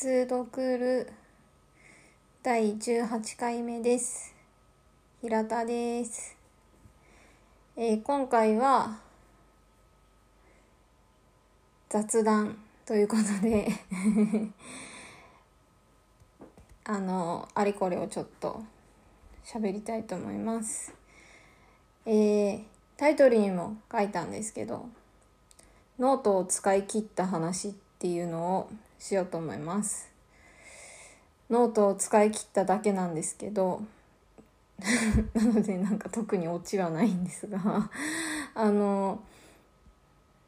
通読る第18回目です。平田です。えー今回は雑談ということで あのあれこれをちょっと喋りたいと思います。えータイトルにも書いたんですけどノートを使い切った話っていうのをしようと思います。ノートを使い切っただけなんですけど なのでなんか特にオチはないんですが あの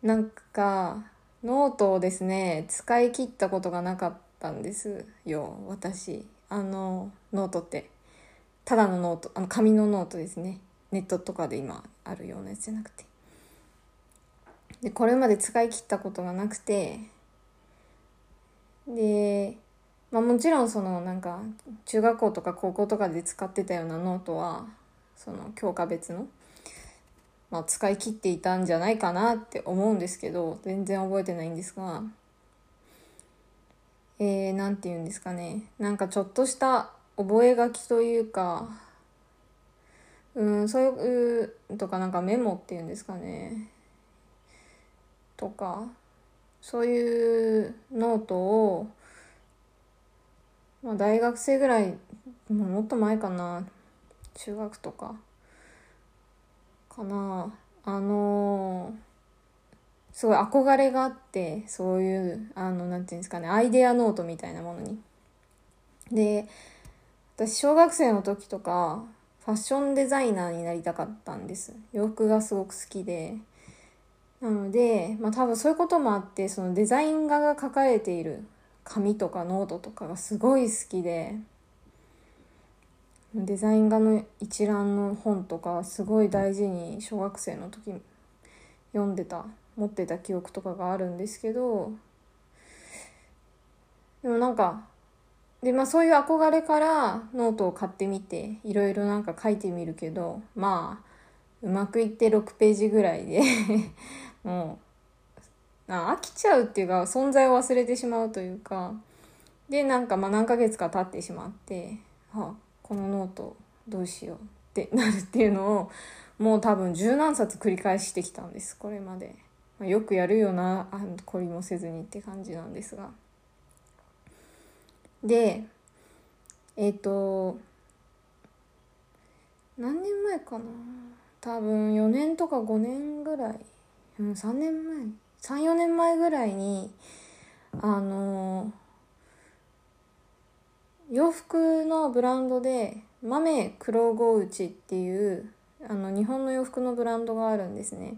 なんかノートをですね使い切ったことがなかったんですよ私。あのノートって。ただのノートあの紙のノートですね。ネットとかで今あるようなやつじゃなくて。でこれまで使い切ったことがなくてで、まあ、もちろんそのなんか中学校とか高校とかで使ってたようなノートはその教科別の、まあ、使い切っていたんじゃないかなって思うんですけど全然覚えてないんですがえー、て言うんですかね。なんかちょっとした覚書というかうんそういうとかなんかメモっていうんですかね。とかそういうノートを、まあ、大学生ぐらいもっと前かな。中学とか。かな。あのすごい憧れがあってそういうあのなんていうんですかね。アイデアノートみたいなものに。で私小学生の時とかファッションデザイナーになりたかったんです。洋服がすごく好きで。なので、まあ、多分そういうこともあってそのデザイン画が書かれている紙とかノートとかがすごい好きでデザイン画の一覧の本とかすごい大事に小学生の時読んでた持ってた記憶とかがあるんですけどでもなんかでまあそういう憧れからノートを買ってみていろいろなんか書いてみるけどまあうまくいって6ページぐらいでもうあ飽きちゃうっていうか存在を忘れてしまうというか。でなんかまあ何ヶ月か経ってしまってあこのノートどうしようってなるっていうのをもう多分十何冊繰り返してきたんですこれまで、まあ、よくやるよなあ懲りもせずにって感じなんですが。でえっ、と何年前かな。多分4年とか5年ぐらい、うん、3年前34年前ぐらいにあの洋服のブランドで豆黒子内っていうあの日本の洋服のブランドがあるんですね。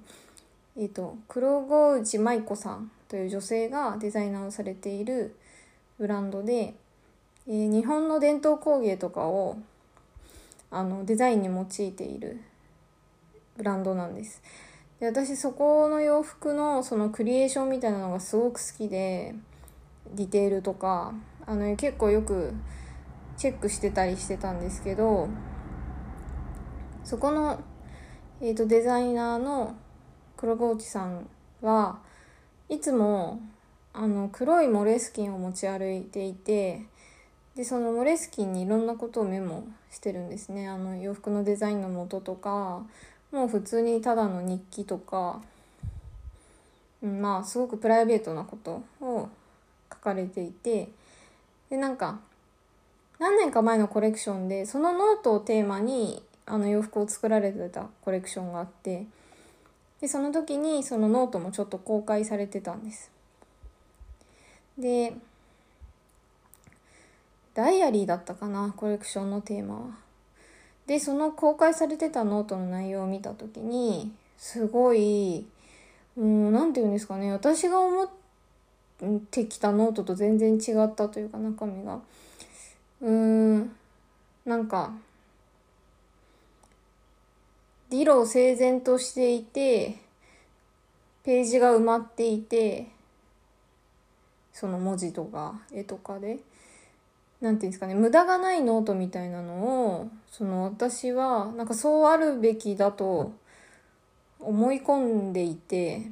えっ、と黒子内舞子さんという女性がデザイナーをされているブランドで、えー日本の伝統工芸とかをあのデザインに用いているブランドなんです。で私そこの洋服のそのクリエーションみたいなのがすごく好きでディテールとかあの結構よくチェックしてたりしてたんですけどそこの、えー、とデザイナーの黒河内さんはいつもあの黒いモレスキンを持ち歩いていてでそのモレスキンにいろんなことをメモしてるんですね。あの洋服のデザインの元とかもう普通にただの日記とか、うん、まあすごくプライベートなことを書かれていてでなんか何年か前のコレクションでそのノートをテーマにあの洋服を作られてたコレクションがあってでその時にそのノートもちょっと公開されてたんです。でダイアリーだったかなコレクションのテーマは。でその公開されてたノートの内容を見た時にすごいうんなんて言うんですかね。私が思ってきたノートと全然違ったというか中身が。うーんなんか理路整然としていてページが埋まっていてその文字とか絵とかで。なんていうんですかね無駄がないノートみたいなのをその私はなんかそうあるべきだと思い込んでいて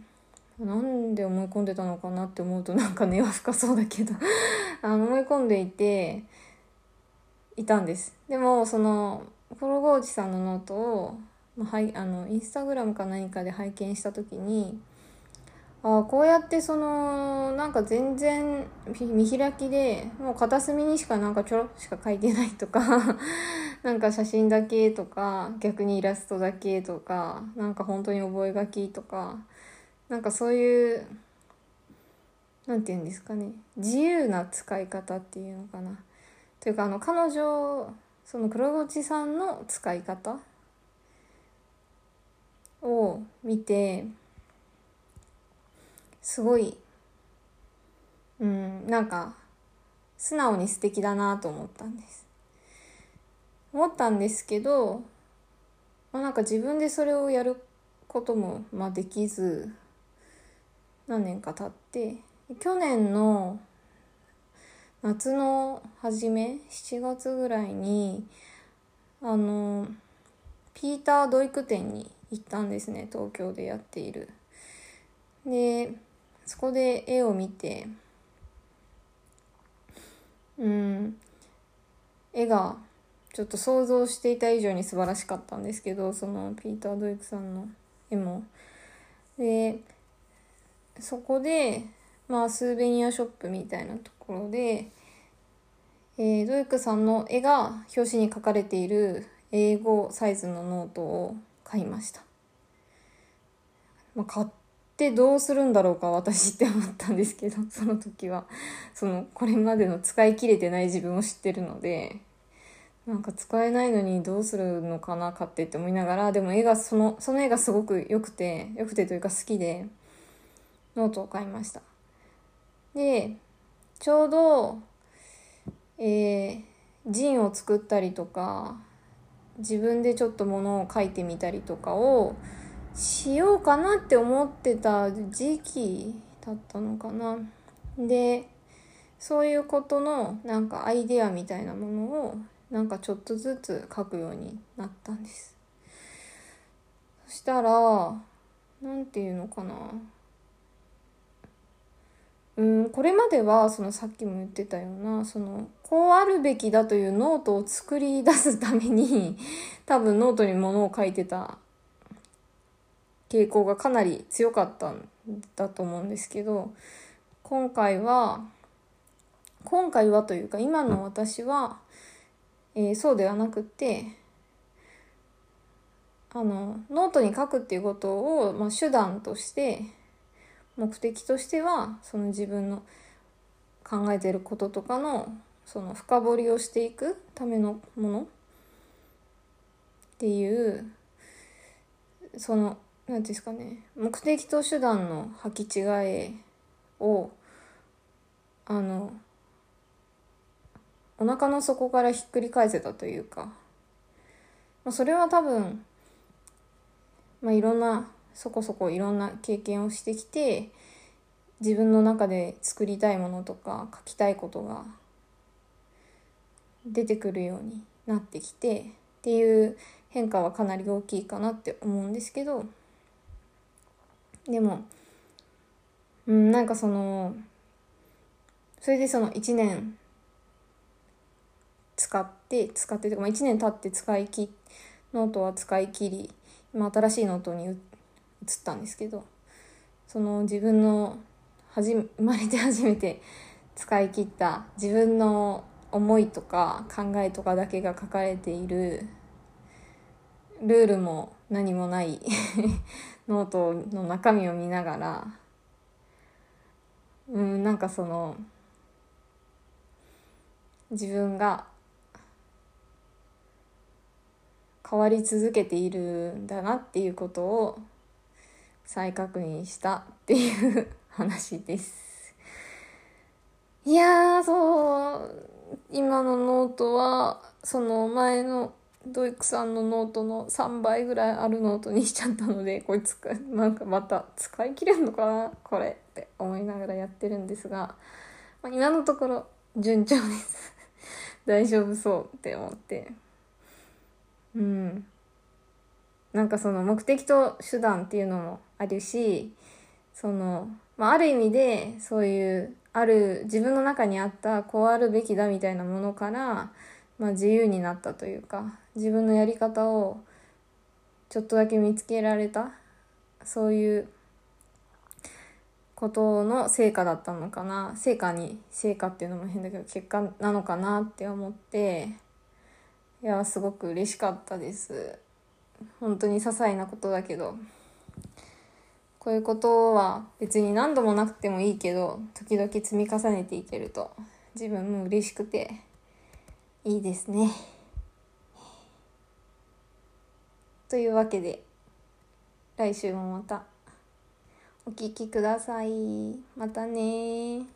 なんで思い込んでたのかなって思うとなんか根は深そうだけど あの思い込んでいていたんです。でもそのコロゴーチさんのノートを、まあ、はいあのインスタグラムか何かで拝見した時にあこうやってそのなんか全然見開きでもう片隅にしかなんかちょろっとしか書いてないとか なんか写真だけとか逆にイラストだけとかなんか本当に覚書とかなんかそういうなんて言うんですかね自由な使い方っていうのかな。というかあの彼女その黒口さんの使い方を見てすごいうんなんか素直に素敵だなと思ったんです思ったんですけど、まあ、なんか自分でそれをやることも、まあ、できず何年か経って去年の夏の初め7月ぐらいにあのピーター・ドイク展に行ったんですね東京でやっている。でそこで絵を見てうん絵がちょっと想像していた以上に素晴らしかったんですけどそのピーター・ドイクさんの絵も。でそこでまあスーベニアショップみたいなところで、えー、ドイクさんの絵が表紙に書かれている A5サイズのノートを買いました。まあ、買っってどうするんだろうか私って思ったんですけど その時は。そのこれまでの使い切れてない自分を知ってるのでなんか使えないのにどうするのかな買ってって思いながらでも絵がそのその絵がすごく良くて良くてというか好きでノートを買いました。でちょうどえー、ジンを作ったりとか自分でちょっとものを書いてみたりとかをしようかなって思ってた時期だったのかな。で、そういうことのなんかアイデアみたいなものをなんかちょっとずつ書くようになったんです。そしたら、なんていうのかな。うん、これまではそのさっきも言ってたようなそのこうあるべきだというノートを作り出すために多分ノートにものを書いてた傾向がかなり強かったんだと思うんですけど今回は今回はというか今の私は、えー、そうではなくてあのノートに書くっていうことを、まあ、手段として目的としてはその自分の考えてることとかのその深掘りをしていくためのものっていうその何ですかね。目的と手段の履き違えをあのお腹の底からひっくり返せたというか、まあ、それは多分、まあ、いろんなそこそこいろんな経験をしてきて自分の中で作りたいものとか書きたいことが出てくるようになってきてっていう変化はかなり大きいかなって思うんですけど。でもうんなんかそのそれでその1年使って使ってとか、まあ、1年経って使い切ノートは使い切り今新しいノートに移ったんですけどその自分のはじ生まれて初めて 使い切った自分の思いとか考えとかだけが書かれているルールも何もないノートの中身を見ながらうんなんかその自分が変わり続けているんだなっていうことを再確認したっていう話です。いやそう今のノートはその前のドイクさんのノートの3倍ぐらいあるノートにしちゃったのでこいつなんかまた使い切れんのかなこれって思いながらやってるんですが、まあ、今のところ順調です大丈夫そうって思ってうんなんかその目的と手段っていうのもあるしその、まあ、ある意味でそういうある自分の中にあったこうあるべきだみたいなものから、まあ、自由になったというか自分のやり方をちょっとだけ見つけられたそういうことの成果だったのかな成果に成果っていうのも変だけど結果なのかなって思っていやすごく嬉しかったです。本当に些細なことだけどこういうことは別に何度もなくてもいいけど時々積み重ねていけると自分も嬉しくていいですね。というわけで来週もまたお聴きください。またね